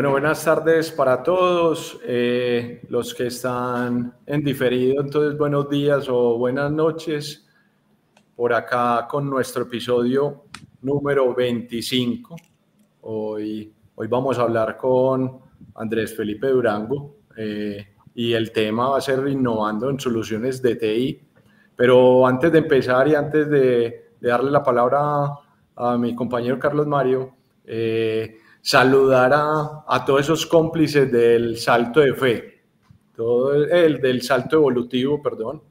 Bueno, buenas tardes para todos. Eh, los que están en diferido, entonces buenos días o buenas noches. Por acá con nuestro episodio número 25. Hoy, hoy vamos a hablar con Andrés Felipe Durango eh, y el tema va a ser innovando en soluciones de TI. Pero antes de empezar y antes de, darle la palabra a, mi compañero Carlos Mario, eh, saludar a, todos esos cómplices del salto de fe, todo el, del salto evolutivo, perdón,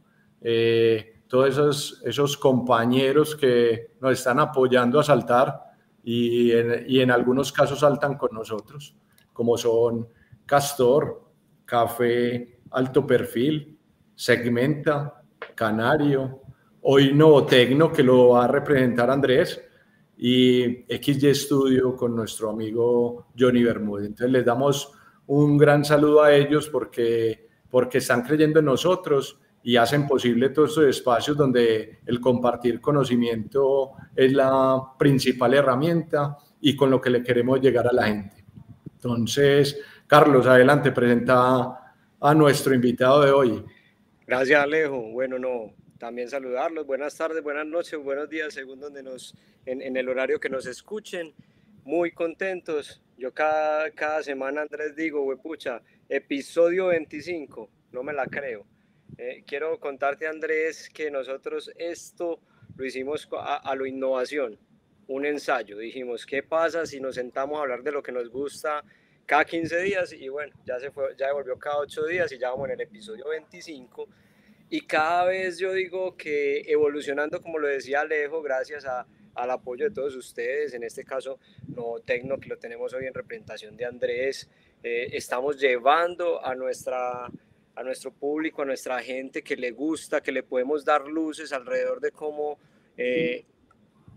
eh, todos esos, esos compañeros que nos están apoyando a saltar y en, y en algunos casos saltan con nosotros, como son Castor, Café Alto Perfil, Segmenta, Canario, hoy Tecno, que lo va a representar Andrés, y XY Studio con nuestro amigo Johnny Bermúdez. Entonces les damos un gran saludo a ellos porque, porque están creyendo en nosotros y hacen posible todos estos espacios donde el compartir conocimiento es la principal herramienta y con lo que le queremos llegar a la gente. Entonces, Carlos, adelante, presenta a nuestro invitado de hoy. Gracias, Alejo. Bueno, no, también saludarlos. Buenas tardes, buenas noches, buenos días, según donde nos, en, el horario que nos escuchen. Muy contentos. Yo cada, cada semana, Andrés, digo, pucha, episodio 25, no me la creo. Eh, quiero contarte, Andrés, que nosotros esto lo hicimos a, a, lo innovación, un ensayo. Dijimos, ¿qué pasa si nos sentamos a hablar de lo que nos gusta cada 15 días? Y bueno, ya se fue, ya devolvió cada 8 días y ya vamos en el episodio 25 y cada vez yo digo que evolucionando, como lo decía Alejo, gracias a, al apoyo de todos ustedes, en este caso No Tecno, que lo tenemos hoy en representación de Andrés, eh, estamos llevando a, nuestra, a nuestro público, a nuestra gente que le gusta, que le podemos dar luces alrededor de cómo eh,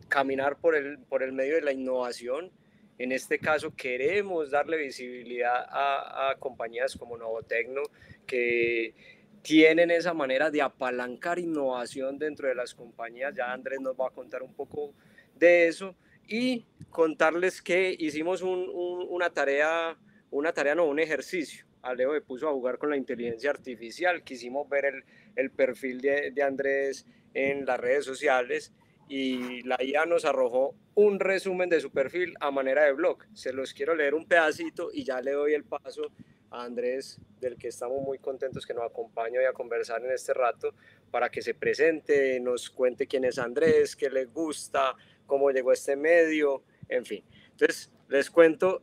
caminar por el, por el medio de la innovación. En este caso queremos darle visibilidad a, a compañías como Novotecno que tienen esa manera de apalancar innovación dentro de las compañías. Ya Andrés nos va a contar un poco de eso y contarles que hicimos una tarea, una tarea no, un ejercicio. Alejo me puso a jugar con la inteligencia artificial, quisimos ver el, el perfil de, de, Andrés en las redes sociales y la IA nos arrojó un resumen de su perfil a manera de blog. Se los quiero leer un pedacito y ya le doy el paso a Andrés, del que estamos muy contentos que nos acompañe hoy a conversar en este rato, para que se presente, nos cuente quién es Andrés, qué le gusta, cómo llegó a este medio, en fin. Entonces, les cuento,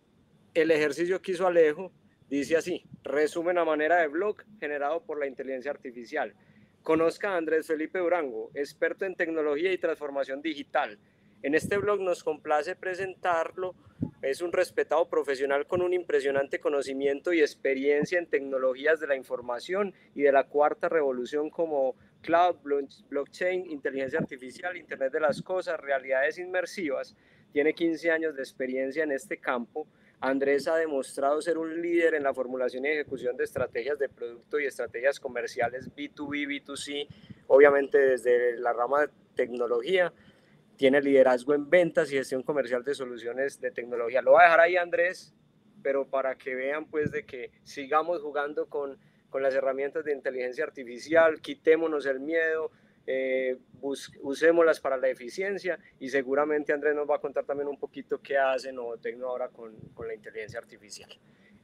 el ejercicio que hizo Alejo dice así, resumen a manera de blog generado por la inteligencia artificial. Conozca a Andrés Felipe Durango, experto en tecnología y transformación digital. En este blog nos complace presentarlo es un respetado profesional con un impresionante conocimiento y experiencia en tecnologías de la información y de la cuarta revolución como cloud, blockchain, inteligencia artificial, Internet de las Cosas, realidades inmersivas. Tiene 15 años de experiencia en este campo. Andrés ha demostrado ser un líder en la formulación y ejecución de estrategias de producto y estrategias comerciales B2B, B2C, obviamente desde la rama de tecnología tiene liderazgo en ventas y gestión comercial de soluciones de tecnología. Lo voy a dejar ahí, Andrés, pero para que vean pues de que sigamos jugando con, con las herramientas de inteligencia artificial, quitémonos el miedo, eh, usémoslas para la eficiencia y seguramente Andrés nos va a contar también un poquito qué hace Novotecno ahora con, con la inteligencia artificial.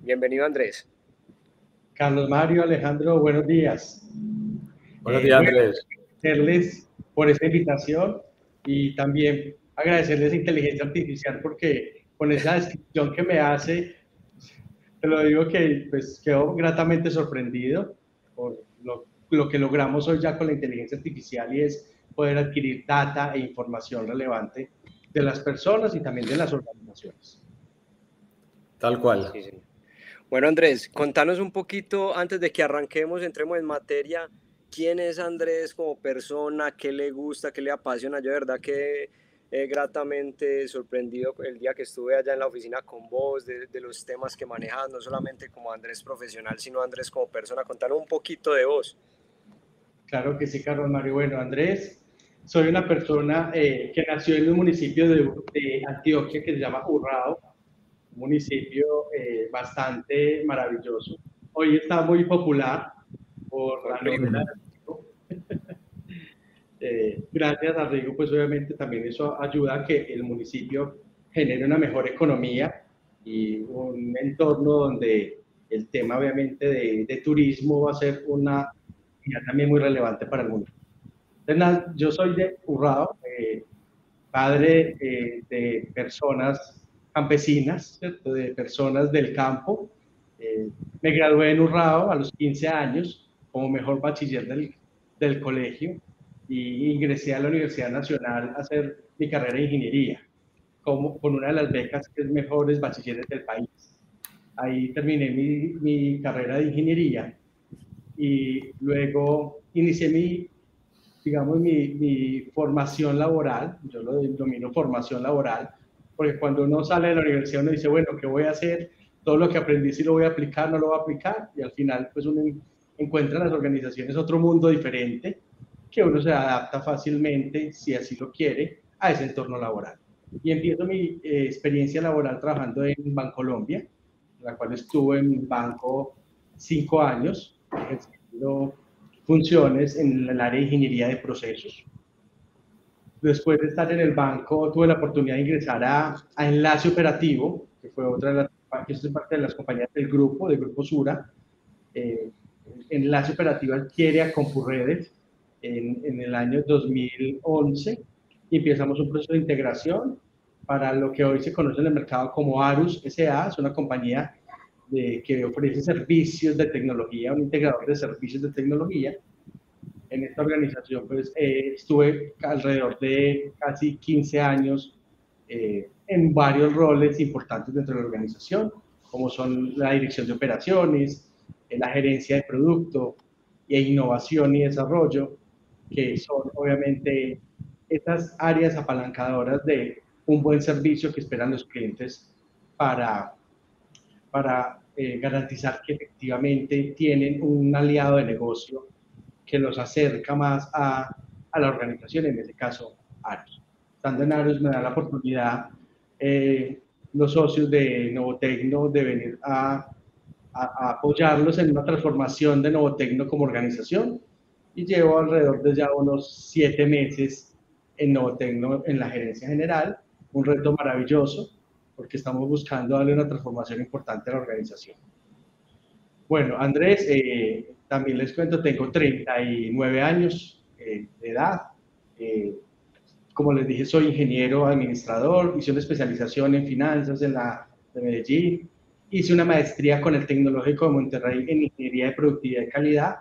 Bienvenido Andrés. Carlos Mario, Alejandro, buenos días. Buenos días, eh, Andrés. Agradecerles por esta invitación y también agradecerles a Inteligencia Artificial porque con esa descripción que me hace, te lo digo que pues quedo gratamente sorprendido por lo, lo que logramos hoy ya con la inteligencia artificial y es poder adquirir data e información relevante de las personas y también de las organizaciones. Tal cual. Bueno, Andrés, contanos un poquito antes de que arranquemos, entremos en materia quién es Andrés como persona, qué le gusta, qué le apasiona. Yo de verdad que he gratamente sorprendido el día que estuve allá en la oficina con vos, de, los temas que manejas, no solamente como Andrés profesional, sino Andrés como persona. Contanos un poquito de vos. Claro que sí, Carlos Mario. Bueno, Andrés, soy una persona eh, que nació en un municipio de, Antioquia que se llama Urrao. un municipio eh, bastante maravilloso. Hoy está muy popular por la novela eh, gracias a pues obviamente también eso ayuda a que el municipio genere una mejor economía y un entorno donde el tema obviamente de, turismo va a ser una también muy relevante para el mundo. yo soy de Urrao, eh, padre eh, de personas campesinas, de personas del campo. Eh, me gradué en Urrao a los 15 años como mejor bachiller del, del colegio y ingresé a la Universidad Nacional a hacer mi carrera de ingeniería como, con una de las becas que es mejores bachilleres del país. Ahí terminé mi, mi carrera de ingeniería y luego inicié mi, digamos, mi, mi, formación laboral, yo lo denomino formación laboral, porque cuando uno sale de la universidad uno dice, bueno, ¿qué voy a hacer? Todo lo que aprendí si lo voy a aplicar, no lo voy a aplicar, y al final pues uno encuentra en las organizaciones otro mundo diferente, que uno se adapta fácilmente, si así lo quiere, a ese entorno laboral. Y empiezo mi eh, experiencia laboral trabajando en Bancolombia, la cual estuve en banco cinco años, ejerciendo funciones en el área de ingeniería de procesos. Después de estar en el banco, tuve la oportunidad de ingresar a, a Enlace Operativo, que fue otra de las, que es parte de las compañías del grupo, del grupo Sura. Eh, Enlace Operativo adquiere a Compurredes en, en el año 2011 y empezamos un proceso de integración para lo que hoy se conoce en el mercado como Arus SA, es una compañía de, que ofrece servicios de tecnología, un integrador de servicios de tecnología. En esta organización pues, eh, estuve alrededor de casi 15 años eh, en varios roles importantes dentro de la organización, como son la dirección de operaciones, la gerencia de producto, e innovación y desarrollo, que son obviamente estas áreas apalancadoras de un buen servicio que esperan los clientes para, para eh, garantizar que efectivamente tienen un aliado de negocio que los acerca más a, a la organización, en este caso Aros. Estando en Aros me da la oportunidad eh, los socios de Novotecno de venir a, a, apoyarlos en una transformación de Novotecno como organización y llevo alrededor de ya unos siete meses en Novotecno en la gerencia general un reto maravilloso porque estamos buscando darle una transformación importante a la organización. Bueno, Andrés, eh, también les cuento, tengo 39 años eh, de edad. Eh, como les dije, soy ingeniero administrador, hice una especialización en finanzas en la de Medellín, hice una maestría con el Tecnológico de Monterrey en Ingeniería de Productividad y Calidad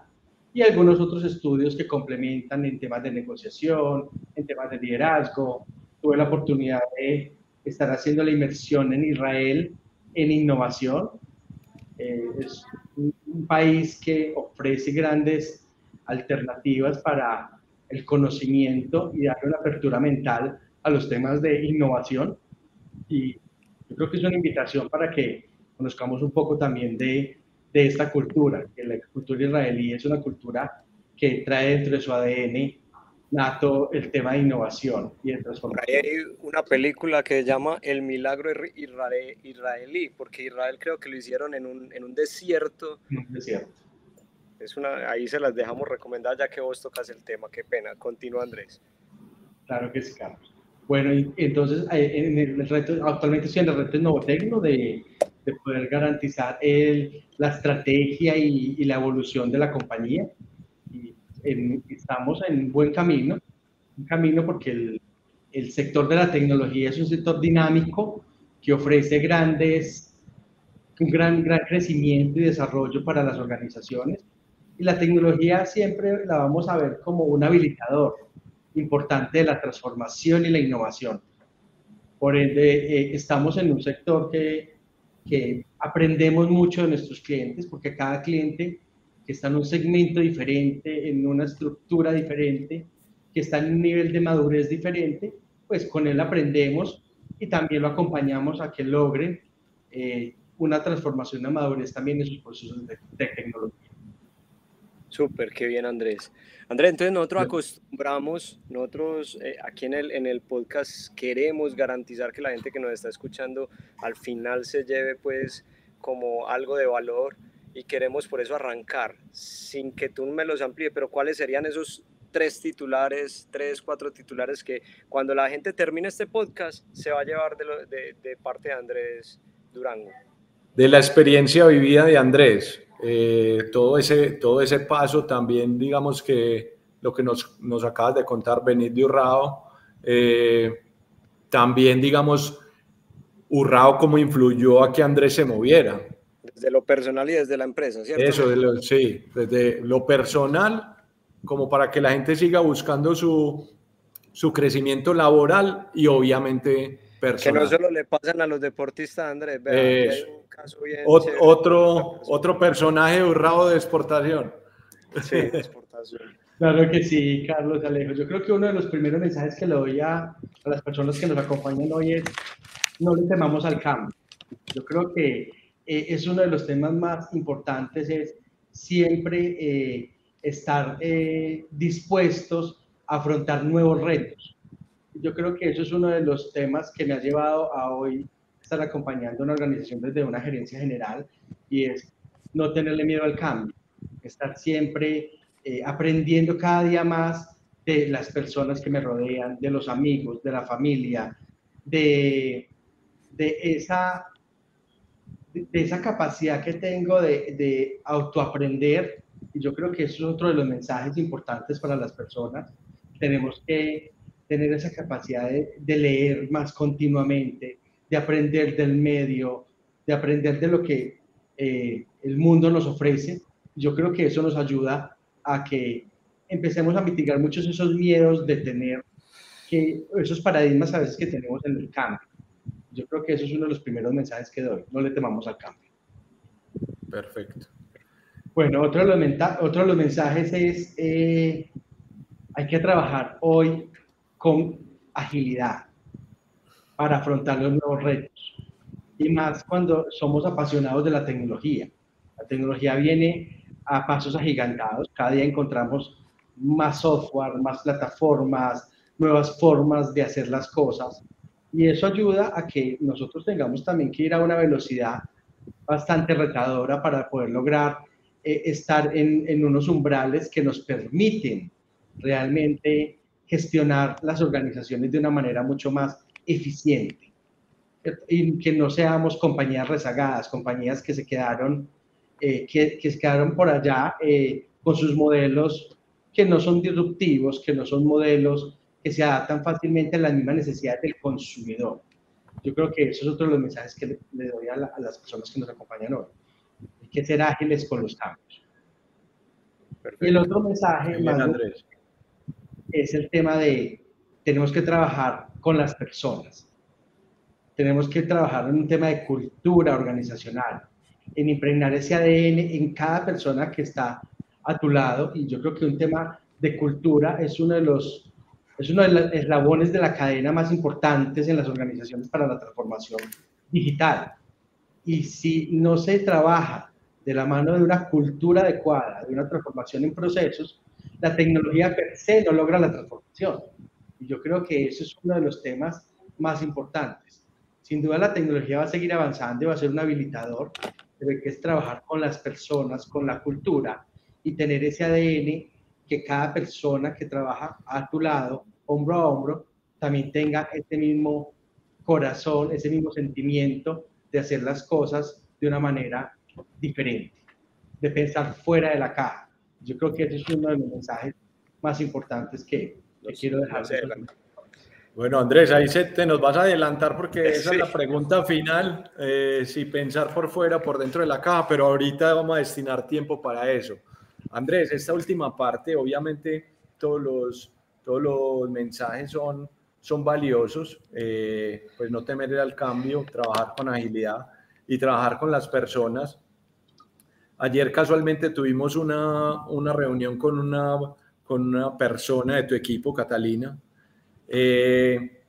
y algunos otros estudios que complementan en temas de negociación, en temas de liderazgo, tuve la oportunidad de estar haciendo la inversión en Israel en innovación. Eh, es un, país que ofrece grandes alternativas para el conocimiento y darle una apertura mental a los temas de innovación. Y yo creo que es una invitación para que conozcamos un poco también de, de esta cultura, que la cultura israelí es una cultura que trae dentro de su ADN nato el tema de innovación y de transformación. Hay una película que se llama El milagro israelí, porque Israel creo que lo hicieron en un, en un desierto. un desierto. Es una, ahí se las dejamos recomendar ya que vos tocas el tema. Qué pena. Continúa, Andrés. Claro que sí, Carlos. Bueno, entonces eh, en el reto, actualmente estoy en el reto Novotecno de, de poder garantizar el, la estrategia y, y la evolución de la compañía estamos en un buen camino, un camino porque el, el, sector de la tecnología es un sector dinámico que ofrece grandes, un gran, gran crecimiento y desarrollo para las organizaciones. Y la tecnología siempre la vamos a ver como un habilitador importante de la transformación y la innovación. Por ende, eh, estamos en un sector que, que aprendemos mucho de nuestros clientes porque cada cliente que está en un segmento diferente, en una estructura diferente, que está en un nivel de madurez diferente, pues con él aprendemos y también lo acompañamos a que logre eh, una transformación de madurez también en sus procesos de, tecnología. Súper, qué bien Andrés. Andrés, entonces nosotros acostumbramos, nosotros eh, aquí en el, en el podcast queremos garantizar que la gente que nos está escuchando al final se lleve pues como algo de valor y queremos por eso arrancar, sin que tú me los amplíes, pero ¿cuáles serían esos tres titulares, tres, cuatro titulares que cuando la gente termine este podcast se va a llevar de, de parte de Andrés Durango? De la experiencia vivida de Andrés, eh, todo, ese, todo ese paso también, digamos que lo que nos, nos acabas de contar, Benito Urrao, eh, también, digamos, Urrao cómo influyó a que Andrés se moviera. Desde lo personal y desde la empresa, ¿cierto? Eso, sí, desde lo personal, como para que la gente siga buscando su, su crecimiento laboral y obviamente que no solo le pasan a los deportistas, Andrés. otro, otro personaje urrado de exportación. Sí, de exportación. Claro que sí, Carlos Alejo. Yo creo que uno de los primeros mensajes que le doy a, a las personas que nos acompañan hoy es no le temamos al cambio. Yo creo que eh, es uno de los temas más importantes, es siempre eh, estar eh, dispuestos a afrontar nuevos retos yo creo que eso es uno de los temas que me ha llevado a hoy estar acompañando una organización desde una gerencia general y es no tenerle miedo al cambio, estar siempre eh, aprendiendo cada día más de las personas que me rodean, de los amigos, de la familia, de, de esa, de, esa capacidad que tengo de, de autoaprender. Y yo creo que eso es otro de los mensajes importantes para las personas. Tenemos que tener esa capacidad de, leer más continuamente, de aprender del medio, de aprender de lo que eh, el mundo nos ofrece. Yo creo que eso nos ayuda a que empecemos a mitigar muchos esos miedos de tener que esos paradigmas a veces que tenemos en el cambio. Yo creo que eso es uno de los primeros mensajes que doy. No le temamos al cambio. Perfecto. Bueno, otro de los, otro de los mensajes es, eh, hay que trabajar hoy con agilidad para afrontar los nuevos retos. Y más cuando somos apasionados de la tecnología. La tecnología viene a pasos agigantados. Cada día encontramos más software, más plataformas, nuevas formas de hacer las cosas. Y eso ayuda a que nosotros tengamos también que ir a una velocidad bastante retadora para poder lograr eh, estar en, en, unos umbrales que nos permiten realmente gestionar las organizaciones de una manera mucho más eficiente y que no seamos compañías rezagadas, compañías que se quedaron, eh, que, que, se quedaron por allá eh, con sus modelos que no son disruptivos, que no son modelos que se adaptan fácilmente a las mismas necesidades del consumidor. Yo creo que eso es otro de los mensajes que le, doy a, las personas que nos acompañan hoy. Hay que ser ágiles con los cambios. Y el otro mensaje, Bien, Andrés es el tema de tenemos que trabajar con las personas. Tenemos que trabajar en un tema de cultura organizacional, en impregnar ese ADN en cada persona que está a tu lado. Y yo creo que un tema de cultura es uno de los, es uno de los eslabones de la cadena más importantes en las organizaciones para la transformación digital. Y si no se trabaja de la mano de una cultura adecuada, de una transformación en procesos, la tecnología per se no logra la transformación. Y yo creo que eso es uno de los temas más importantes. Sin duda la tecnología va a seguir avanzando y va a ser un habilitador, de que es trabajar con las personas, con la cultura y tener ese ADN que cada persona que trabaja a tu lado, hombro a hombro, también tenga ese mismo corazón, ese mismo sentimiento de hacer las cosas de una manera diferente, de pensar fuera de la caja. Yo creo que ese es uno de los mensajes más importantes que, quiero dejar. Bueno, Andrés, ahí se, te nos vas a adelantar porque esa es la pregunta final, eh, si pensar por fuera, por dentro de la caja, pero ahorita vamos a destinar tiempo para eso. Andrés, esta última parte, obviamente todos los, todos los mensajes son, son valiosos, eh, pues no temer al cambio, trabajar con agilidad y trabajar con las personas. Ayer casualmente tuvimos una, una reunión con una, con una persona de tu equipo, Catalina. Eh,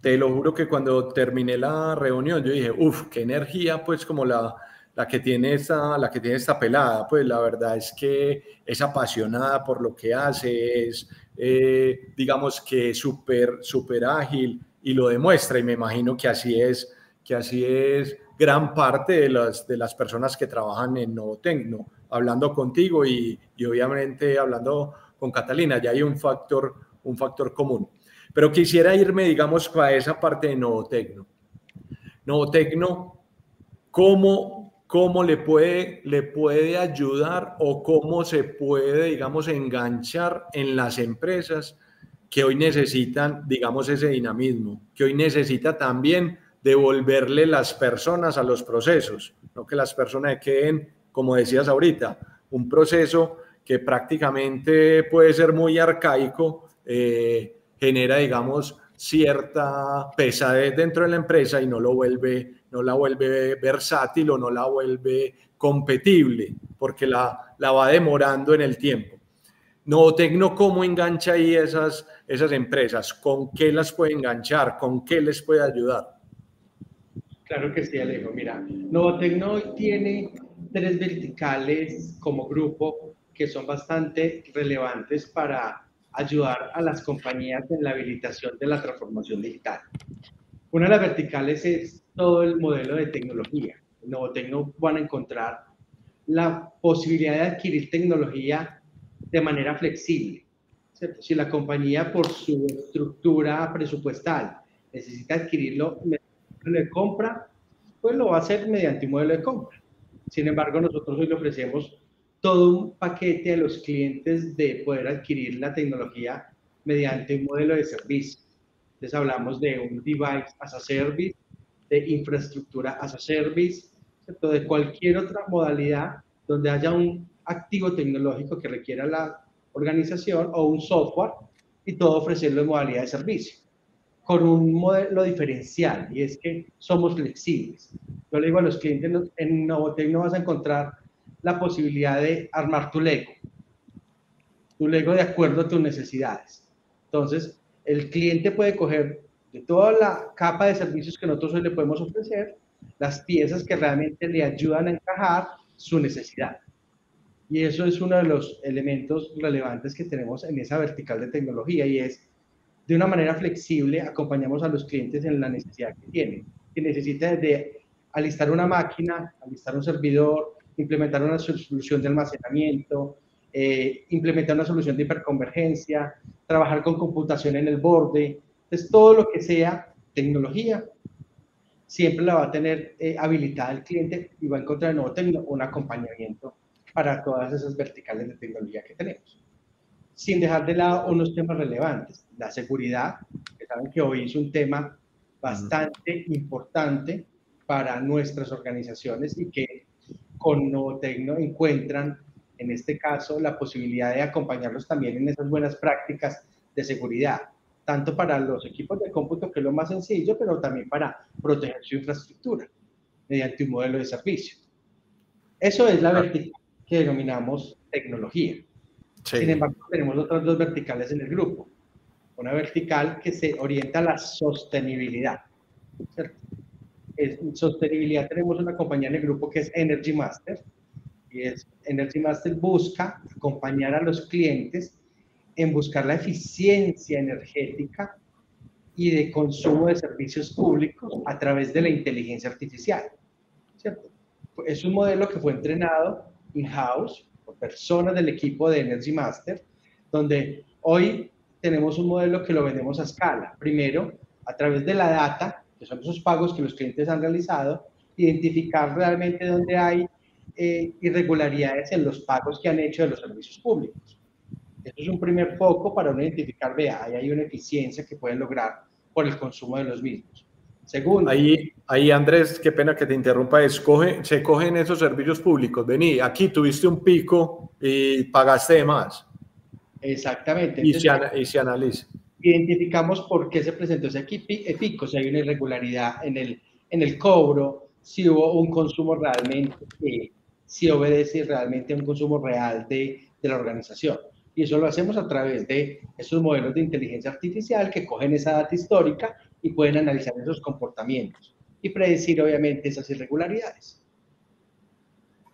te lo juro que cuando terminé la reunión yo dije, uff, qué energía, pues como la, la que tiene esta, la que tiene esta pelada, pues la verdad es que es apasionada por lo que hace, es, eh, digamos que súper, súper ágil y lo demuestra y me imagino que así es, que así es gran parte de las, de las personas que trabajan en Novotecno, hablando contigo y, y obviamente hablando con Catalina, ya hay un factor, un factor común. Pero quisiera irme, digamos, para esa parte de Novotecno. Novotecno, ¿cómo, cómo le, puede, le puede ayudar o cómo se puede, digamos, enganchar en las empresas que hoy necesitan, digamos, ese dinamismo, que hoy necesita también devolverle las personas a los procesos, no que las personas queden, como decías ahorita, un proceso que prácticamente puede ser muy arcaico, eh, genera, digamos, cierta pesadez dentro de la empresa y no lo vuelve, no la vuelve versátil o no la vuelve competible, porque la, la va demorando en el tiempo. No Tecno, ¿cómo engancha ahí esas, esas empresas? ¿Con qué las puede enganchar? ¿Con qué les puede ayudar? Claro que sí, Alejo. Mira, Novotecno tiene tres verticales como grupo que son bastante relevantes para ayudar a las compañías en la habilitación de la transformación digital. Una de las verticales es todo el modelo de tecnología. En Novotecno van a encontrar la posibilidad de adquirir tecnología de manera flexible. Si la compañía por su estructura presupuestal necesita adquirirlo de compra, pues lo va a hacer mediante un modelo de compra. Sin embargo, nosotros hoy le ofrecemos todo un paquete a los clientes de poder adquirir la tecnología mediante un modelo de servicio. Entonces hablamos de un device as a service, de infraestructura as a service, de cualquier otra modalidad donde haya un activo tecnológico que requiera la organización o un software y todo ofrecerlo en modalidad de servicio con un modelo diferencial y es que somos flexibles. Yo le digo a los clientes, en Novotec no vas a encontrar la posibilidad de armar tu Lego, tu Lego de acuerdo a tus necesidades. Entonces, el cliente puede coger de toda la capa de servicios que nosotros hoy le podemos ofrecer, las piezas que realmente le ayudan a encajar su necesidad. Y eso es uno de los elementos relevantes que tenemos en esa vertical de tecnología y es de una manera flexible acompañamos a los clientes en la necesidad que tienen. Que necesita de alistar una máquina, alistar un servidor, implementar una solución de almacenamiento, eh, implementar una solución de hiperconvergencia, trabajar con computación en el borde. Entonces, todo lo que sea tecnología, siempre la va a tener eh, habilitada el cliente y va a encontrar un acompañamiento para todas esas verticales de tecnología que tenemos sin dejar de lado unos temas relevantes. La seguridad, que saben que hoy es un tema bastante importante para nuestras organizaciones y que con Novotecno encuentran, en este caso, la posibilidad de acompañarlos también en esas buenas prácticas de seguridad, tanto para los equipos de cómputo, que es lo más sencillo, pero también para proteger su infraestructura mediante un modelo de servicio. Eso es la vertical que denominamos tecnología. Sin embargo, tenemos otras dos verticales en el grupo. Una vertical que se orienta a la sostenibilidad. En sostenibilidad tenemos una compañía en el grupo que es Energy Master. Y es, Energy Master busca acompañar a los clientes en buscar la eficiencia energética y de consumo de servicios públicos a través de la inteligencia artificial. ¿cierto? Es un modelo que fue entrenado in-house personas del equipo de Energy Master, donde hoy tenemos un modelo que lo vendemos a escala. Primero, a través de la data, que son esos pagos que los clientes han realizado, identificar realmente dónde hay eh, irregularidades en los pagos que han hecho de los servicios públicos. Eso es un primer foco para uno identificar, vea, ahí hay una eficiencia que pueden lograr por el consumo de los mismos. Segundo. Ahí, ahí, Andrés, qué pena que te interrumpa, escoge, se cogen esos servicios públicos. Vení, aquí tuviste un pico y pagaste de más. Exactamente. y, se, y se analiza. Identificamos por qué se presentó ese pico, si hay una irregularidad en el, en el cobro, si hubo un consumo realmente, si obedece realmente a un consumo real de, de la organización. Y eso lo hacemos a través de esos modelos de inteligencia artificial que cogen esa data histórica y pueden analizar esos comportamientos y predecir obviamente esas irregularidades.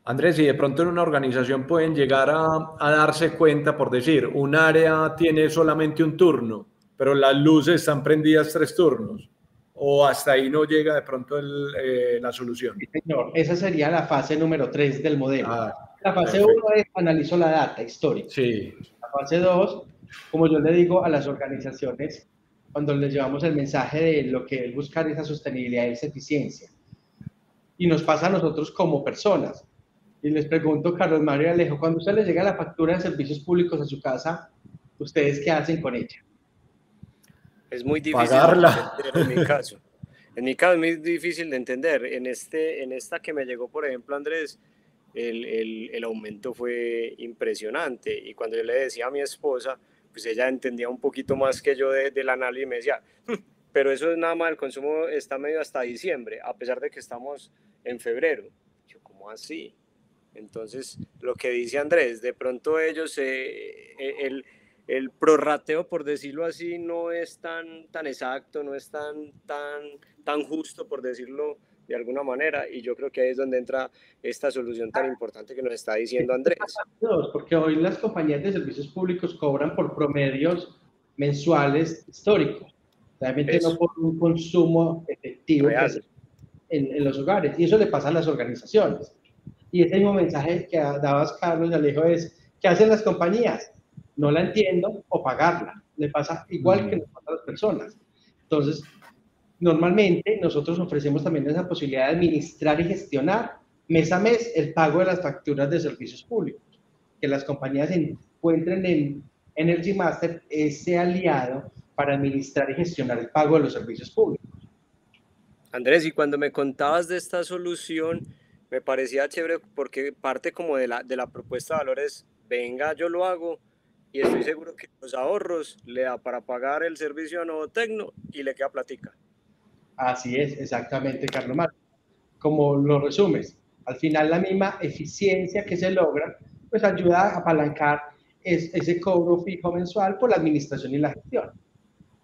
Andrés, y de pronto en una organización pueden llegar a, darse cuenta, por decir, un área tiene solamente un turno, pero las luces están prendidas tres turnos, o hasta ahí no llega de pronto eh, la solución. señor, esa sería la fase número tres del modelo. Ah, la fase uno es analizo la data histórica. Sí. La fase dos, como yo le digo a las organizaciones, cuando les llevamos el mensaje de lo que es buscar esa sostenibilidad y esa eficiencia. Y nos pasa a nosotros como personas y les pregunto, Carlos Mario Alejo, cuando usted le llega la factura de servicios públicos a su casa, ¿ustedes qué hacen con ella? Es muy difícil Pagarla. en mi caso. En mi caso es muy difícil de entender. En, este, en esta que me llegó, por ejemplo, Andrés, el, el, el aumento fue impresionante. Y cuando yo le decía a mi esposa, pues ella entendía un poquito más que yo de, del análisis y me decía, hm, pero eso es nada más, el consumo está medio hasta diciembre, a pesar de que estamos en febrero. Yo, ¿cómo así? Entonces, lo que dice Andrés, de pronto ellos, eh, eh, el, el prorrateo, por decirlo así, no es tan, tan exacto, no es tan, tan, tan justo, por decirlo de alguna manera, y yo creo que ahí es donde entra esta solución tan importante que nos está diciendo Andrés. Porque hoy las compañías de servicios públicos cobran por promedios mensuales históricos, realmente no por un consumo efectivo en, en, los hogares, y eso le pasa a las organizaciones. Y ese mismo mensaje que dabas, Carlos, y Alejo, es, ¿qué hacen las compañías? No la entiendo o pagarla. Le pasa igual que le pasa a las personas. Entonces, normalmente nosotros ofrecemos también esa posibilidad de administrar y gestionar mes a mes el pago de las facturas de servicios públicos. Que las compañías encuentren en Energy Master ese aliado para administrar y gestionar el pago de los servicios públicos. Andrés, y cuando me contabas de esta solución, me parecía chévere porque parte como de la, de la propuesta de valores, venga, yo lo hago y estoy seguro que los ahorros le da para pagar el servicio a Nuevo Tecno y le queda platica. Así es, exactamente, Carlos Marcos. Como lo resumes, al final la misma eficiencia que se logra, pues ayuda a apalancar ese cobro fijo mensual por la administración y la gestión.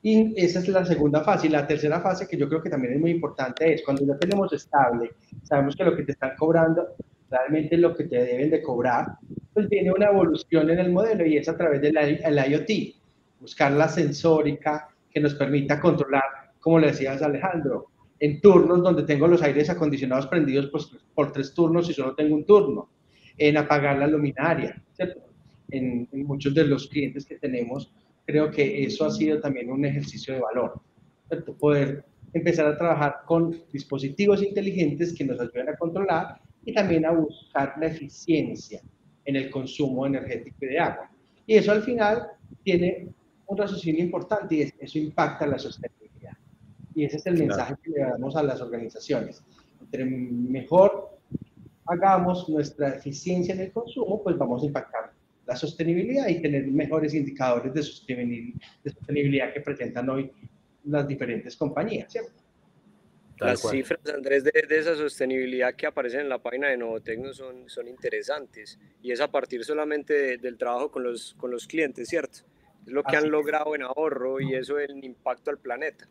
Y esa es la segunda fase. Y la tercera fase, que yo creo que también es muy importante, es cuando ya tenemos estable, sabemos que lo que te están cobrando realmente es lo que te deben de cobrar, pues viene una evolución en el modelo y es a través del IoT, buscar la sensórica que nos permita controlar, como le decías Alejandro, en turnos donde tengo los aires acondicionados prendidos por, por tres turnos y solo tengo un turno, en apagar la luminaria, ¿cierto? En, en muchos de los clientes que tenemos creo que eso ha sido también un ejercicio de valor. Poder empezar a trabajar con dispositivos inteligentes que nos ayuden a controlar y también a buscar la eficiencia en el consumo energético de agua. Y eso al final tiene un raciocinio importante y eso impacta la sostenibilidad. Y ese es el mensaje que le damos a las organizaciones. Entre mejor hagamos nuestra eficiencia en el consumo, pues vamos a impactar la sostenibilidad y tener mejores indicadores de sostenibilidad, que presentan hoy las diferentes compañías, Las cifras, Andrés, de, esa sostenibilidad que aparecen en la página de Novotecno son, son interesantes y es a partir solamente del trabajo con los, con los clientes, ¿cierto? Es lo que han logrado en ahorro y eso el impacto al planeta.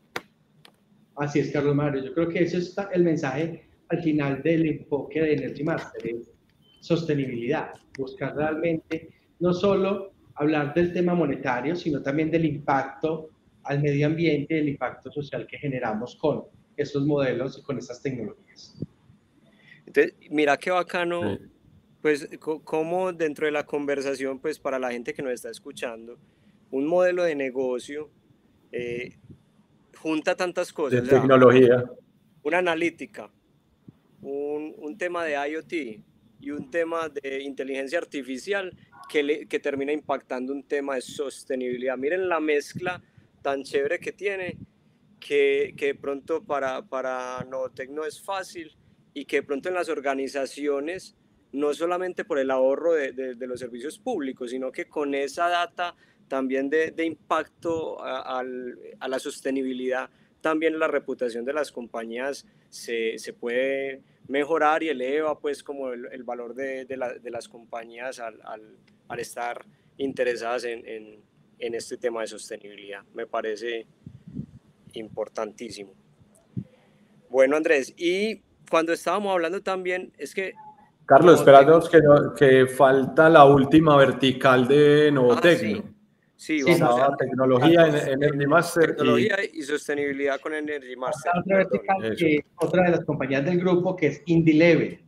Así es, Carlos Mario. Yo creo que eso es el mensaje al final del enfoque de Energy Master, sostenibilidad, buscar realmente no solo hablar del tema monetario, sino también del impacto al medio ambiente, el impacto social que generamos con estos modelos y con estas tecnologías. Entonces, mira qué bacano, pues, cómo dentro de la conversación, pues, para la gente que nos está escuchando, un modelo de negocio eh, junta tantas cosas. De tecnología. una analítica, un, un tema de IoT y un tema de inteligencia artificial que, termina impactando un tema de sostenibilidad. Miren la mezcla tan chévere que tiene, que, que de pronto para, para Novotec no es fácil y que de pronto en las organizaciones, no solamente por el ahorro de, de, los servicios públicos, sino que con esa data también de, de impacto a, a, la sostenibilidad, también la reputación de las compañías se, se puede mejorar y eleva pues como el, el valor de, la, de, las compañías al, al, al estar interesadas en, en, este tema de sostenibilidad. Me parece importantísimo. Bueno, Andrés, y cuando estábamos hablando también, es que Carlos, esperados que, que falta la última vertical de Novotecno. Ah, sí. Sí, vamos a tecnología en, Energy Master. Tecnología y, sostenibilidad con Energy Master. Otra vertical que otra de las compañías del grupo que es IndyLevel.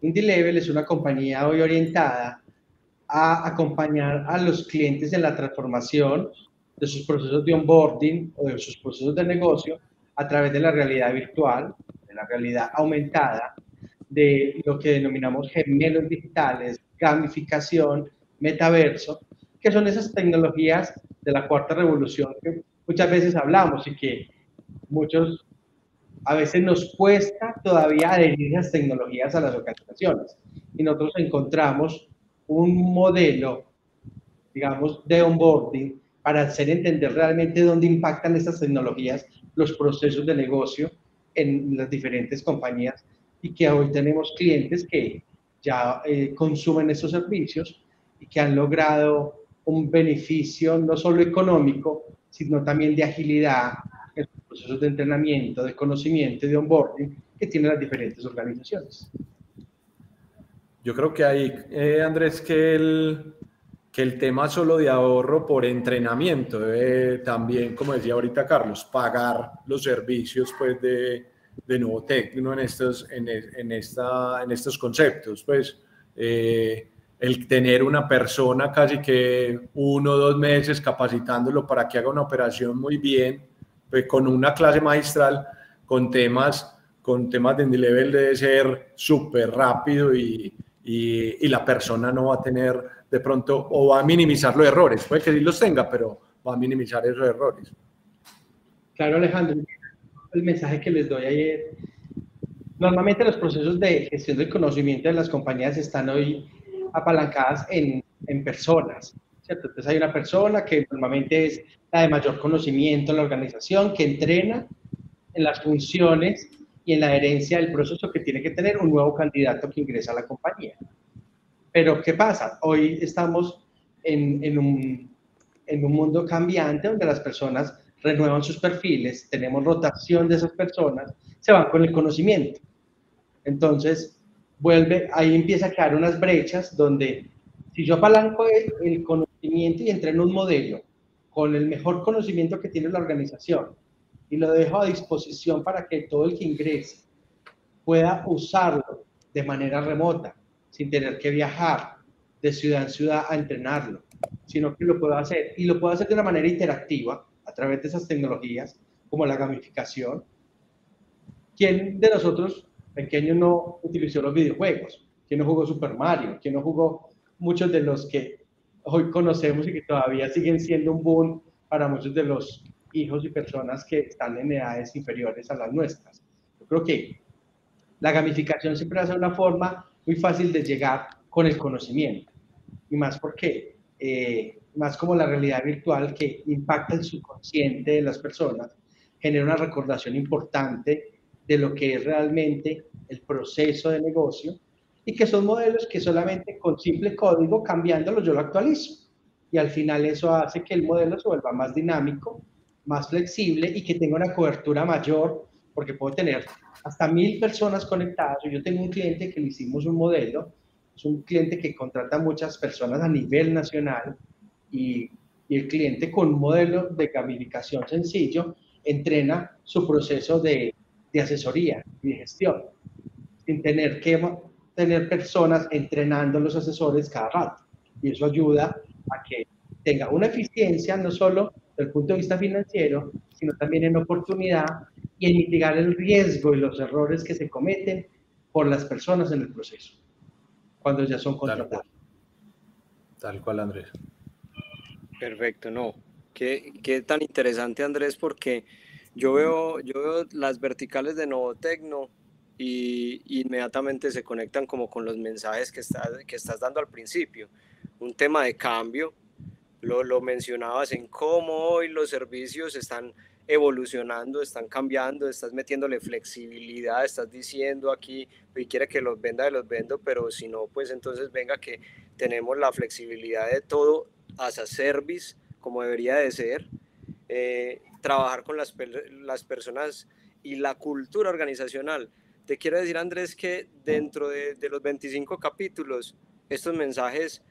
IndyLevel es una compañía hoy orientada a acompañar a los clientes en la transformación de sus procesos de onboarding o de sus procesos de negocio a través de la realidad virtual, de la realidad aumentada de lo que denominamos gemelos digitales, gamificación, metaverso, que son esas tecnologías de la cuarta revolución que muchas veces hablamos y que muchos a veces nos cuesta todavía adherir esas tecnologías a las organizaciones. Y nosotros encontramos un modelo, digamos, de onboarding para hacer entender realmente dónde impactan estas tecnologías los procesos de negocio en las diferentes compañías y que hoy tenemos clientes que ya eh, consumen estos servicios y que han logrado un beneficio no solo económico, sino también de agilidad en los procesos de entrenamiento, de conocimiento y de onboarding que tienen las diferentes organizaciones. Yo creo que ahí, eh, Andrés, que el, que el tema solo de ahorro por entrenamiento debe también, como decía ahorita Carlos, pagar los servicios pues, de, de nuevo técnico en estos, en, en, esta, en estos conceptos. Pues eh, el tener una persona casi que uno o dos meses capacitándolo para que haga una operación muy bien, pues con una clase magistral, con temas, con temas de nivel debe ser súper rápido y, y, y, la persona no va a tener de pronto o va a minimizar los errores. Puede que sí los tenga, pero va a minimizar esos errores. Claro, Alejandro el mensaje que les doy ayer. Normalmente los procesos de gestión del conocimiento de las compañías están hoy apalancadas en, en personas, ¿cierto? Entonces hay una persona que normalmente es la de mayor conocimiento en la organización, que entrena en las funciones y en la herencia del proceso que tiene que tener un nuevo candidato que ingresa a la compañía. Pero ¿qué pasa? Hoy estamos en, en, un, en un mundo cambiante donde las personas renuevan sus perfiles, tenemos rotación de esas personas, se van con el conocimiento. Entonces, vuelve, ahí empieza a crear unas brechas donde si yo apalanco el, conocimiento y entreno un modelo con el mejor conocimiento que tiene la organización y lo dejo a disposición para que todo el que ingrese pueda usarlo de manera remota, sin tener que viajar de ciudad en ciudad a entrenarlo, sino que lo puedo hacer y lo puedo hacer de una manera interactiva, a través de esas tecnologías, como la gamificación. ¿Quién de nosotros pequeños no utilizó los videojuegos? ¿Quién no jugó Super Mario? ¿Quién no jugó muchos de los que hoy conocemos y que todavía siguen siendo un boom para muchos de los hijos y personas que están en edades inferiores a las nuestras? Yo creo que la gamificación siempre hace una forma muy fácil de llegar con el conocimiento. Y más porque eh, más como la realidad virtual que impacta el subconsciente de las personas, genera una recordación importante de lo que es realmente el proceso de negocio y que son modelos que solamente con simple código cambiándolo yo lo actualizo. Y al final eso hace que el modelo se vuelva más dinámico, más flexible y que tenga una cobertura mayor, porque puedo tener hasta mil personas conectadas. Yo tengo un cliente que le hicimos un modelo, es un cliente que contrata muchas personas a nivel nacional y, el cliente con un modelo de gamificación sencillo entrena su proceso de, de asesoría y de gestión, sin tener que tener personas entrenando a los asesores cada rato. Y eso ayuda a que tenga una eficiencia no solo desde el punto de vista financiero, sino también en oportunidad y en mitigar el riesgo y los errores que se cometen por las personas en el proceso, cuando ya son contratados. Tal cual, Andrés. Perfecto, no. Qué, qué tan interesante, Andrés, porque yo veo, yo veo las verticales de Novotecno y, inmediatamente se conectan como con los mensajes que estás, que estás dando al principio. Un tema de cambio, lo, lo mencionabas en cómo hoy los servicios están evolucionando, están cambiando, estás metiéndole flexibilidad, estás diciendo aquí, y quiere que los venda, los vendo, pero si no, pues entonces venga que tenemos la flexibilidad de todo as a service, como debería de ser, eh, trabajar con las, las personas y la cultura organizacional. Te quiero decir, Andrés, que dentro de, los 25 capítulos, estos mensajes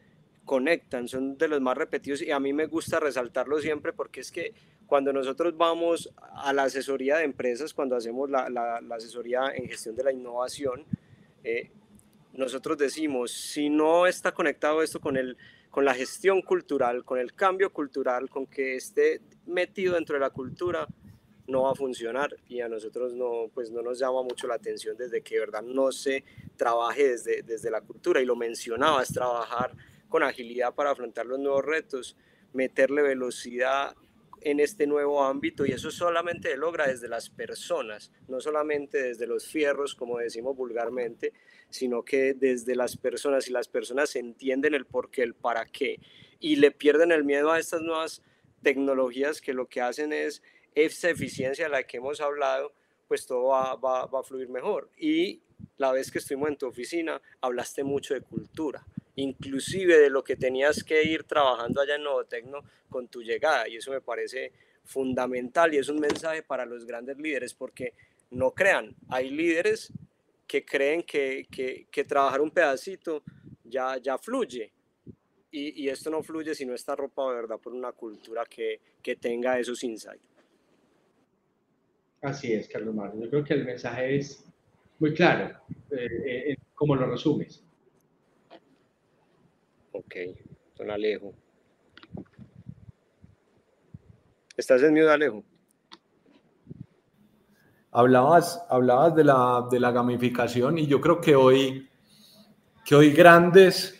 conectan, son de los más repetidos y a mí me gusta resaltarlo siempre porque es que cuando nosotros vamos a la asesoría de empresas, cuando hacemos la, la, asesoría en gestión de la innovación, eh, nosotros decimos, si no está conectado esto con, el, con la gestión cultural, con el cambio cultural, con que esté metido dentro de la cultura, no va a funcionar. Y a nosotros no, pues no nos llama mucho la atención desde que verdad no se trabaje desde, desde la cultura. Y lo mencionabas, trabajar con agilidad para afrontar los nuevos retos, meterle velocidad en este nuevo ámbito. Y eso solamente se logra desde las personas, no solamente desde los fierros, como decimos vulgarmente, sino que desde las personas y las personas entienden el por qué, el para qué y le pierden el miedo a estas nuevas tecnologías que lo que hacen es esa eficiencia de la que hemos hablado, pues todo va, va, va a fluir mejor. Y la vez que estuvimos en tu oficina, hablaste mucho de cultura inclusive de lo que tenías que ir trabajando allá en Novotecno con tu llegada. Y eso me parece fundamental y es un mensaje para los grandes líderes porque no crean, hay líderes que creen que, que, trabajar un pedacito ya, ya fluye. Y, y, esto no fluye si no está ropa de verdad por una cultura que, que tenga esos insights. Así es, Carlos Mario. Yo creo que el mensaje es muy claro, eh, eh, como lo resumes. Ok, don Alejo. ¿Estás en mute, Alejo? Hablabas, hablabas de, la, de la gamificación y yo creo que hoy, que hoy grandes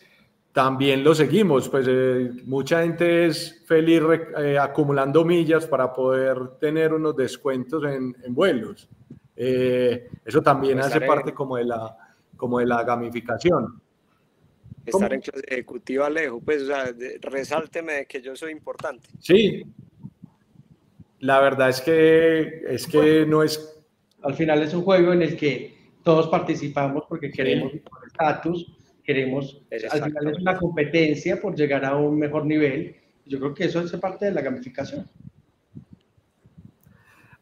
también lo seguimos. Pues eh, mucha gente es feliz eh, acumulando millas para poder tener unos descuentos en, en vuelos. Eh, eso también hace parte como de la, como de la gamificación estar en clase ejecutiva lejos, pues, o sea, resálteme que yo soy importante. Sí, la verdad es que, es que no es... Al final es un juego en el que todos participamos porque queremos estatus, queremos, al final es una competencia por llegar a un mejor nivel. Yo creo que eso hace parte de la gamificación.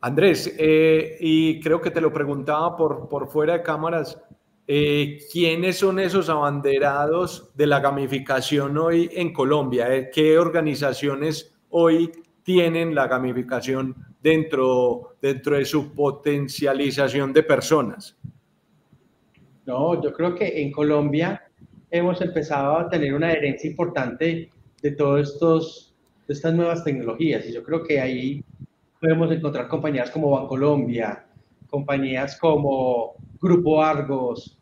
Andrés, eh, y creo que te lo preguntaba por, por fuera de cámaras, eh, ¿Quiénes son esos abanderados de la gamificación hoy en Colombia? Eh, ¿Qué organizaciones hoy tienen la gamificación dentro, dentro de su potencialización de personas? No, yo creo que en Colombia hemos empezado a tener una herencia importante de todas estas nuevas tecnologías y yo creo que ahí podemos encontrar compañías como Bancolombia, compañías como Grupo Argos,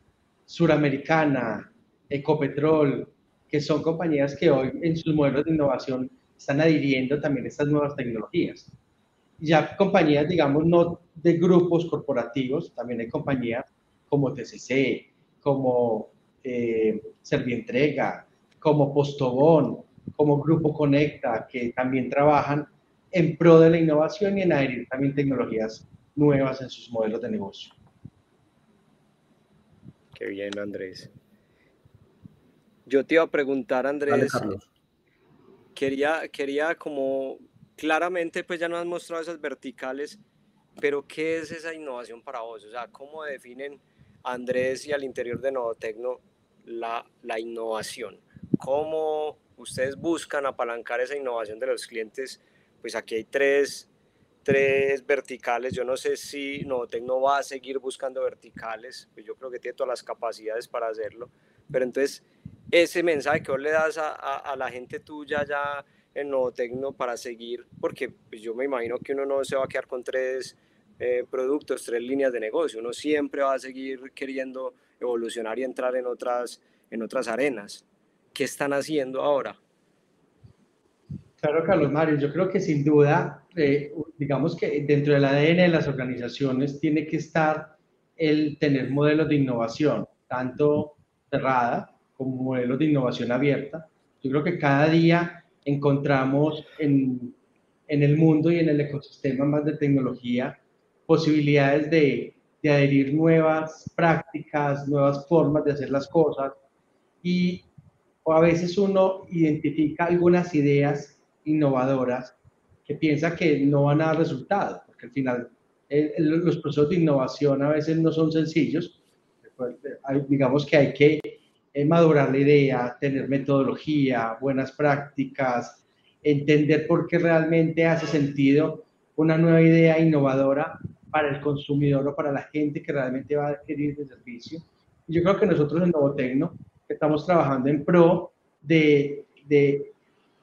Suramericana, Ecopetrol, que son compañías que hoy en sus modelos de innovación están adhiriendo también estas nuevas tecnologías. Ya compañías, digamos, no de grupos corporativos, también hay compañías como TCC, como eh, Servientrega, como Postobón, como Grupo Conecta, que también trabajan en pro de la innovación y en adherir también tecnologías nuevas en sus modelos de negocio. Qué bien, Andrés. Yo te iba a preguntar, Andrés. quería, quería como claramente, pues ya nos has mostrado esas verticales, pero ¿qué es esa innovación para vos? O sea, ¿cómo definen Andrés y al interior de Novotecno la, la innovación? ¿Cómo ustedes buscan apalancar esa innovación de los clientes? Pues aquí hay tres tres verticales. Yo no sé si Novotecno va a seguir buscando verticales, pues yo creo que tiene todas las capacidades para hacerlo. Pero entonces, ese mensaje que vos le das a, a, la gente tuya ya en Novotecno para seguir, porque pues yo me imagino que uno no se va a quedar con tres eh, productos, tres líneas de negocio, uno siempre va a seguir queriendo evolucionar y entrar en otras, en otras arenas. ¿Qué están haciendo ahora? Claro, Carlos Mario, yo creo que sin duda, eh, digamos que dentro del ADN de las organizaciones tiene que estar el tener modelos de innovación, tanto cerrada como modelos de innovación abierta. Yo creo que cada día encontramos en, en el mundo y en el ecosistema más de tecnología posibilidades de, de adherir nuevas prácticas, nuevas formas de hacer las cosas y a veces uno identifica algunas ideas innovadoras que piensa que no van a dar resultados, porque al final los procesos de innovación a veces no son sencillos. Digamos que hay que eh, madurar la idea, tener metodología, buenas prácticas, entender por qué realmente hace sentido una nueva idea innovadora para el consumidor o para la gente que realmente va a adquirir el servicio. Yo creo que nosotros en Novotecno estamos trabajando en pro de, de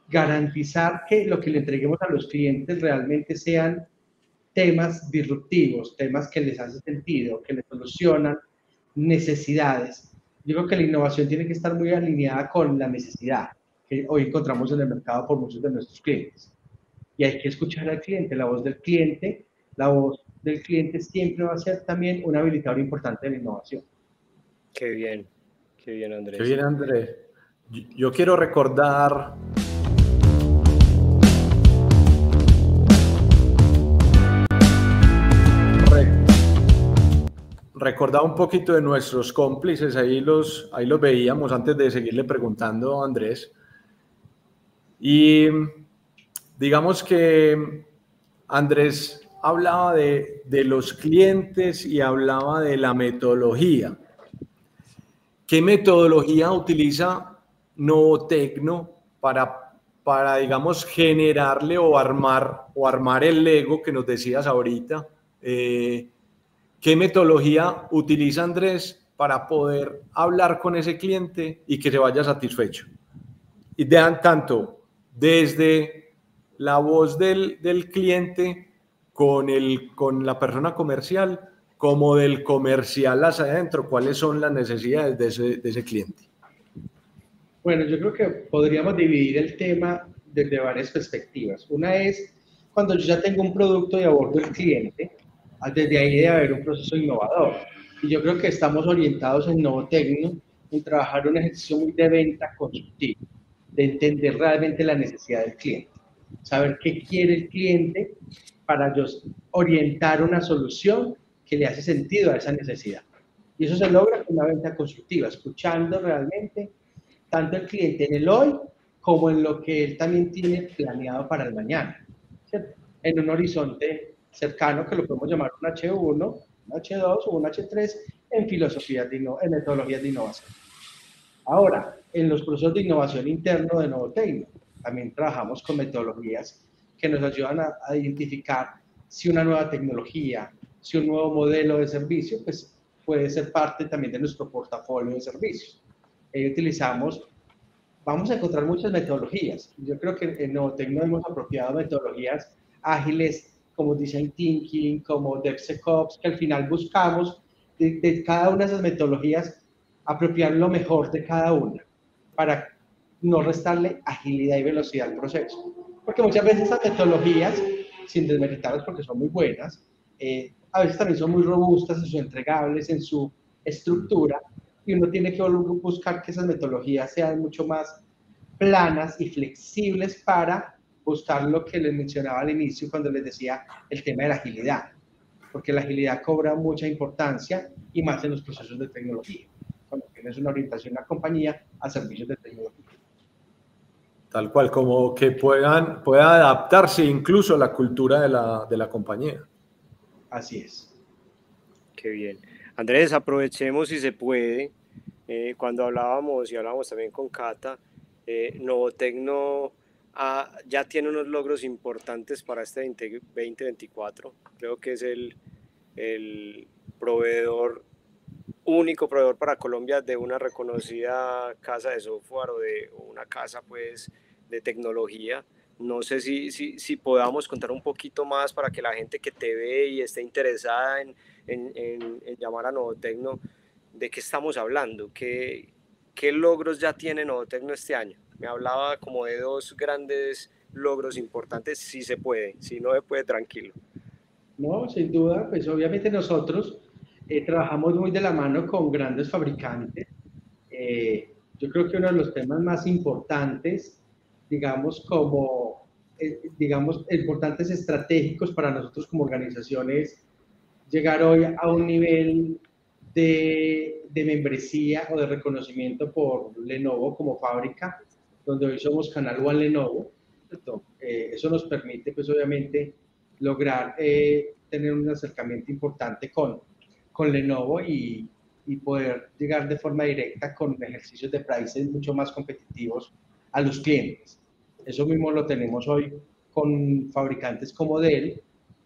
garantizar que lo que le entreguemos a los clientes realmente sean temas disruptivos, temas que les hacen sentido, que les solucionan necesidades. Yo creo que la innovación tiene que estar muy alineada con la necesidad que hoy encontramos en el mercado por muchos de nuestros clientes. Y hay que escuchar al cliente, la voz del cliente, la voz del cliente siempre va a ser también un habilitador importante de la innovación. Qué bien, qué bien Andrés. Qué bien Andrés. Yo quiero recordar recordaba un poquito de nuestros cómplices, ahí los, ahí los veíamos antes de seguirle preguntando a Andrés. Y digamos que Andrés hablaba de, de los clientes y hablaba de la metodología. ¿Qué metodología utiliza Novotecno para, para, digamos, generarle o armar, o armar el Lego que nos decías ahorita? Eh, ¿Qué metodología utiliza Andrés para poder hablar con ese cliente y que se vaya satisfecho? Y dan tanto desde la voz del, del cliente con, el, con la persona comercial como del comercial hacia adentro, cuáles son las necesidades de ese, de ese cliente. Bueno, yo creo que podríamos dividir el tema desde varias perspectivas. Una es cuando yo ya tengo un producto y abordo el cliente, desde ahí debe haber un proceso innovador. Y yo creo que estamos orientados en Novotecno en trabajar un ejercicio muy de venta consultiva, de entender realmente la necesidad del cliente, saber qué quiere el cliente para orientar una solución que le hace sentido a esa necesidad. Y eso se logra con una venta constructiva, escuchando realmente tanto el cliente en el hoy como en lo que él también tiene planeado para el mañana, en un horizonte cercano que lo podemos llamar un H1, un H2 o un H3 en filosofías de en metodologías de innovación. Ahora, en los procesos de innovación interno de Novotecno, también trabajamos con metodologías que nos ayudan a, a, identificar si una nueva tecnología, si un nuevo modelo de servicio, pues puede ser parte también de nuestro portafolio de servicios. Ahí utilizamos, vamos a encontrar muchas metodologías. Yo creo que en Novotecno hemos apropiado metodologías ágiles como design thinking, como DevSecOps, que al final buscamos de, cada una de esas metodologías apropiar lo mejor de cada una para no restarle agilidad y velocidad al proceso. Porque muchas veces esas metodologías, sin desmeritarlas porque son muy buenas, eh, a veces también son muy robustas en sus entregables, en su estructura, y uno tiene que buscar que esas metodologías sean mucho más planas y flexibles para buscar lo que les mencionaba al inicio cuando les decía el tema de la agilidad, porque la agilidad cobra mucha importancia y más en los procesos de tecnología, cuando tienes una orientación a la compañía a servicios de tecnología. Tal cual, como que puedan, pueda adaptarse incluso a la cultura de la, de la compañía. Así es. Qué bien. Andrés, aprovechemos si se puede. Eh, cuando hablábamos y hablábamos también con Cata, eh, Novotecno Ah, ya tiene unos logros importantes para este 2024. Creo que es el, el proveedor, único proveedor para Colombia de una reconocida casa de software o de una casa pues de tecnología. No sé si, si, si, podamos contar un poquito más para que la gente que te ve y esté interesada en, en, en, llamar a Novotecno, de qué estamos hablando, qué, qué logros ya tiene Novotecno este año me hablaba como de dos grandes logros importantes, si se puede, si no se puede, tranquilo. No, sin duda, pues obviamente nosotros eh, trabajamos muy de la mano con grandes fabricantes. Eh, yo creo que uno de los temas más importantes, digamos, como, eh, digamos, importantes estratégicos para nosotros como organizaciones, llegar hoy a un nivel de membresía o de reconocimiento por Lenovo como fábrica donde hoy somos Canal One Lenovo. Eh, eso nos permite, pues obviamente, lograr eh, tener un acercamiento importante con, con Lenovo y, y poder llegar de forma directa con ejercicios de pricing mucho más competitivos a los clientes. Eso mismo lo tenemos hoy con fabricantes como Dell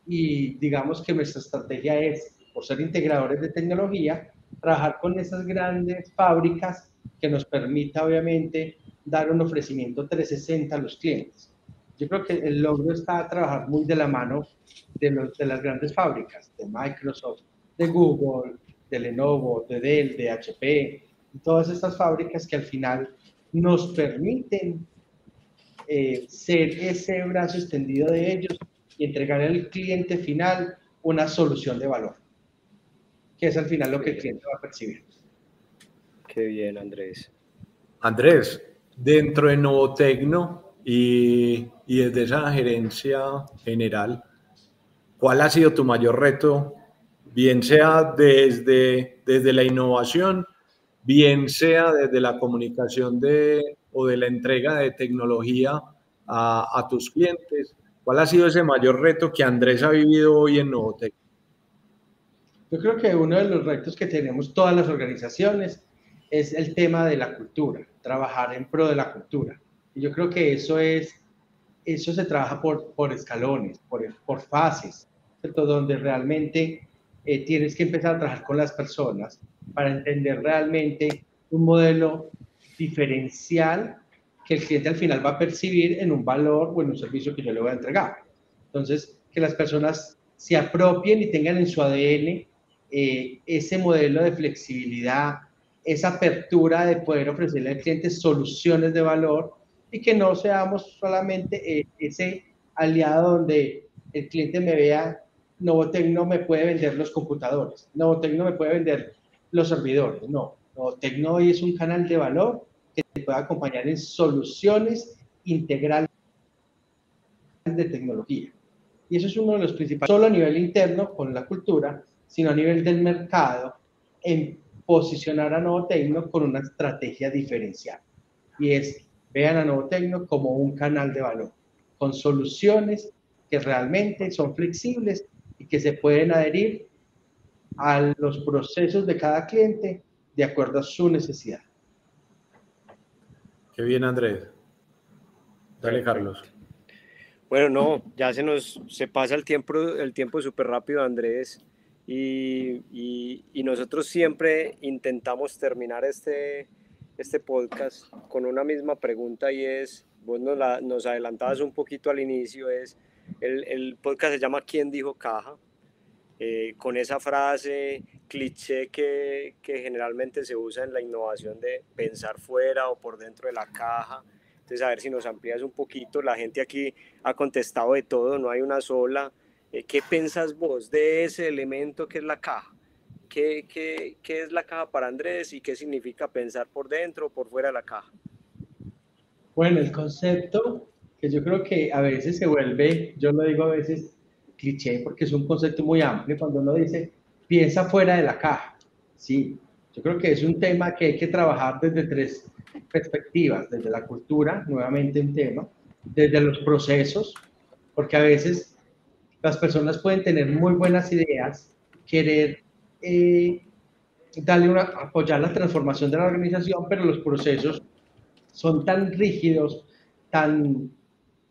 y digamos que nuestra estrategia es, por ser integradores de tecnología, trabajar con esas grandes fábricas que nos permita obviamente dar un ofrecimiento 360 a los clientes. Yo creo que el logro está a trabajar muy de la mano de, los, de las grandes fábricas, de Microsoft, de Google, de Lenovo, de Dell, de HP, y todas estas fábricas que al final nos permiten eh, ser ese brazo extendido de ellos y entregar al cliente final una solución de valor, que es al final lo que el cliente va a percibir. Qué bien, Andrés. Andrés, dentro de Novotecno y, y desde esa gerencia general, ¿cuál ha sido tu mayor reto bien sea desde, desde la innovación, bien sea desde la comunicación de, o de la entrega de tecnología a, tus clientes. ¿Cuál ha sido ese mayor reto que Andrés ha vivido hoy en Novotec? Yo creo que uno de los retos que tenemos todas las organizaciones es el tema de la cultura, trabajar en pro de la cultura. Y yo creo que eso es, eso se trabaja por, por escalones, por, por fases, ¿cierto? donde realmente eh, tienes que empezar a trabajar con las personas para entender realmente un modelo diferencial que el cliente al final va a percibir en un valor o en un servicio que yo le voy a entregar. Entonces, que las personas se apropien y tengan en su ADN eh, ese modelo de flexibilidad, esa apertura de poder ofrecerle al cliente soluciones de valor y que no seamos solamente eh, ese aliado donde el cliente me vea Novotecno me puede vender los computadores, Novotecno me puede vender los servidores. No, Novotecno hoy es un canal de valor que te puede acompañar en soluciones integrales de tecnología. Y eso es uno de los principales, solo a nivel interno con la cultura, sino a nivel del mercado, en posicionar a Novotecno con una estrategia diferencial. Y es, vean a Novotecno como un canal de valor, con soluciones que realmente son flexibles y que se pueden adherir a los procesos de cada cliente de acuerdo a su necesidad. Qué bien, Andrés. Dale, Carlos. Bueno, no, ya se nos se pasa el tiempo, el tiempo súper rápido, Andrés, y, y, y, nosotros siempre intentamos terminar este, este podcast con una misma pregunta y es, vos nos, la, nos adelantabas un poquito al inicio, es el, el podcast se llama ¿Quién dijo caja? Eh, con esa frase cliché que, que, generalmente se usa en la innovación de pensar fuera o por dentro de la caja. Entonces, a ver si nos amplías un poquito. La gente aquí ha contestado de todo, no hay una sola. Eh, ¿Qué pensás vos de ese elemento que es la caja? ¿Qué, qué, ¿Qué es la caja para Andrés y qué significa pensar por dentro o por fuera de la caja? Bueno, el concepto que yo creo que a veces se vuelve, yo lo digo a veces cliché porque es un concepto muy amplio cuando uno dice piensa fuera de la caja. Sí, yo creo que es un tema que hay que trabajar desde tres perspectivas, desde la cultura, nuevamente un tema, desde los procesos, porque a veces las personas pueden tener muy buenas ideas, querer eh, darle una, apoyar la transformación de la organización, pero los procesos son tan rígidos, tan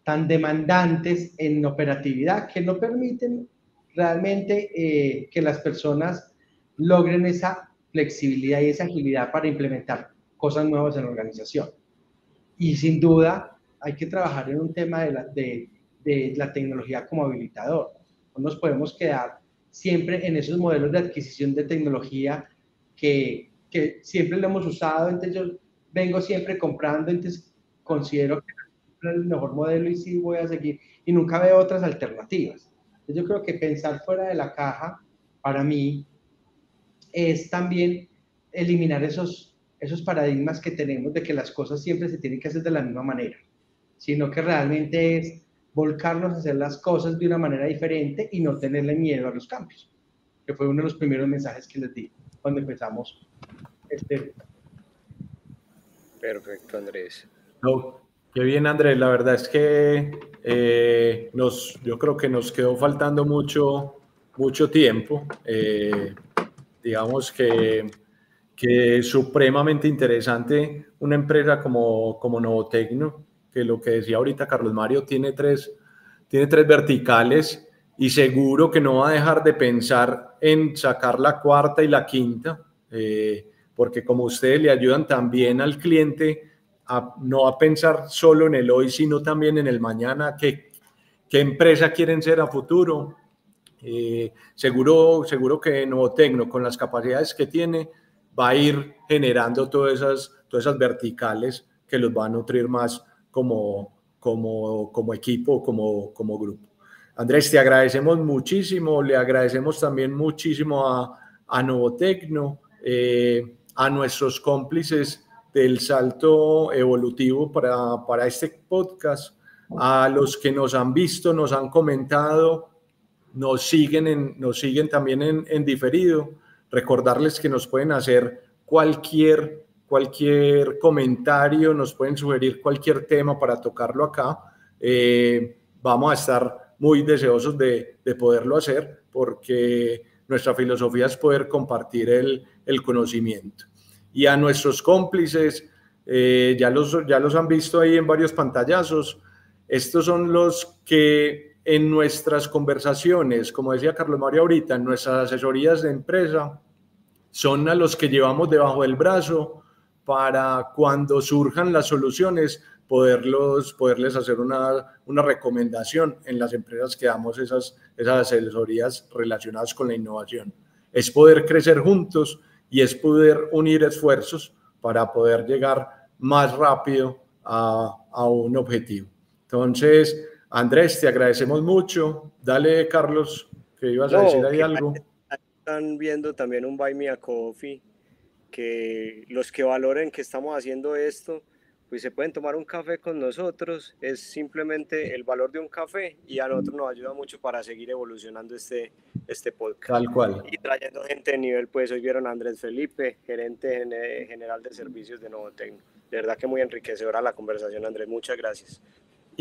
tan demandantes en operatividad que no permiten realmente eh, que las personas logren esa flexibilidad y esa agilidad para implementar cosas nuevas en la organización. Y sin duda hay que trabajar en un tema de la, de, de la tecnología como habilitador. No nos podemos quedar siempre en esos modelos de adquisición de tecnología que, que siempre lo hemos usado, entonces yo vengo siempre comprando, entonces considero que el mejor modelo y sí voy a seguir. Y nunca veo otras alternativas. Yo creo que pensar fuera de la caja, para mí, es también eliminar esos, esos paradigmas que tenemos de que las cosas siempre se tienen que hacer de la misma manera, sino que realmente es volcarnos a hacer las cosas de una manera diferente y no tenerle miedo a los cambios, que fue uno de los primeros mensajes que les di cuando empezamos este. Perfecto, Andrés. No, Qué bien, Andrés. La verdad es que eh, nos, yo creo que nos quedó faltando mucho mucho tiempo. Eh, digamos que, que es supremamente interesante una empresa como, como Novotecno, que lo que decía ahorita Carlos Mario, tiene tres, tiene tres verticales y seguro que no va a dejar de pensar en sacar la cuarta y la quinta, eh, porque como ustedes le ayudan también al cliente a, no a pensar solo en el hoy, sino también en el mañana, qué, qué empresa quieren ser a futuro. Eh, seguro, seguro que Novotecno, con las capacidades que tiene, va a ir generando todas esas, todas esas verticales que los va a nutrir más como, como, como equipo, como, como grupo. Andrés, te agradecemos muchísimo, le agradecemos también muchísimo a, a Novotecno, eh, a nuestros cómplices del salto evolutivo para, para este podcast, a los que nos han visto, nos han comentado, nos siguen, en, nos siguen también en, en diferido. Recordarles que nos pueden hacer cualquier cualquier comentario, nos pueden sugerir cualquier tema para tocarlo acá. Eh, vamos a estar muy deseosos de, de, poderlo hacer porque nuestra filosofía es poder compartir el, el conocimiento. Y a nuestros cómplices, eh, ya, los, ya los han visto ahí en varios pantallazos, estos son los que en nuestras conversaciones, como decía Carlos Mario ahorita, en nuestras asesorías de empresa, son a los que llevamos debajo del brazo para cuando surjan las soluciones poderlos, poderles hacer una, una recomendación en las empresas que damos esas, esas asesorías relacionadas con la innovación. Es poder crecer juntos y es poder unir esfuerzos para poder llegar más rápido a, a un objetivo. Entonces, Andrés, te agradecemos mucho. Dale, Carlos, que ibas a decir ahí algo. Están viendo también un Buy Me a Coffee que los que valoren que estamos haciendo esto, pues se pueden tomar un café con nosotros, es simplemente el valor de un café y a nosotros nos ayuda mucho para seguir evolucionando este, este podcast. Tal cual. Y trayendo gente de nivel, pues hoy vieron a Andrés Felipe, gerente general de servicios de Novotecno. De verdad que muy enriquecedora la conversación, Andrés, muchas gracias.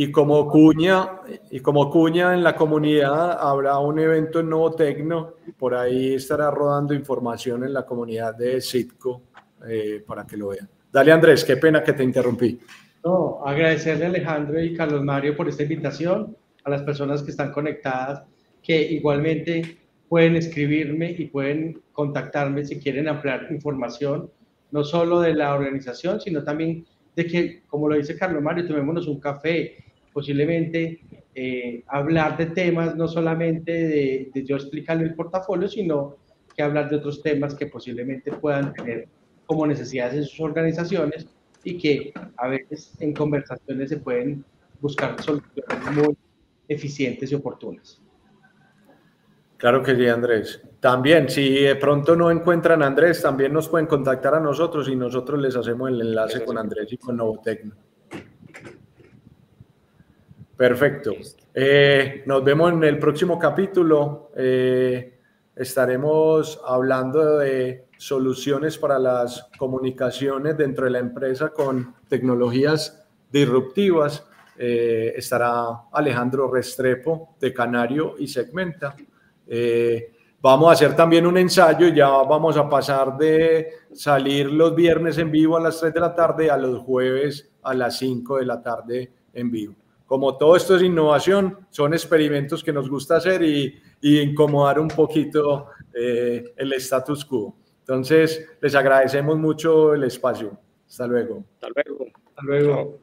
Y como cuña, y como cuña en la comunidad habrá un evento en Nuevo Tecno, por ahí estará rodando información en la comunidad de Citco eh, para que lo vean. Dale Andrés, qué pena que te interrumpí. No, agradecerle a Alejandro y Carlos Mario por esta invitación, a las personas que están conectadas, que igualmente pueden escribirme y pueden contactarme si quieren ampliar información, no solo de la organización, sino también de que, como lo dice Carlos Mario, tomémonos un café, posiblemente eh, hablar de temas, no solamente de, de yo explicarle el portafolio, sino que hablar de otros temas que posiblemente puedan tener como necesidades en sus organizaciones y que a veces en conversaciones se pueden buscar soluciones muy eficientes y oportunas. Claro que sí, Andrés. También, si de pronto no encuentran a Andrés, también nos pueden contactar a nosotros y nosotros les hacemos el enlace con Andrés y con Novotecno. Perfecto. Eh, nos vemos en el próximo capítulo. Eh, estaremos hablando de soluciones para las comunicaciones dentro de la empresa con tecnologías disruptivas. Eh, estará Alejandro Restrepo de Canario y Segmenta. vamos a hacer también un ensayo, ya vamos a pasar de salir los viernes en vivo a las 3 de la tarde a los jueves a las 5 de la tarde en vivo como todo esto es innovación, son experimentos que nos gusta hacer y, incomodar un poquito eh, el status quo. Entonces, les agradecemos mucho el espacio. Hasta luego. Hasta luego. Hasta luego.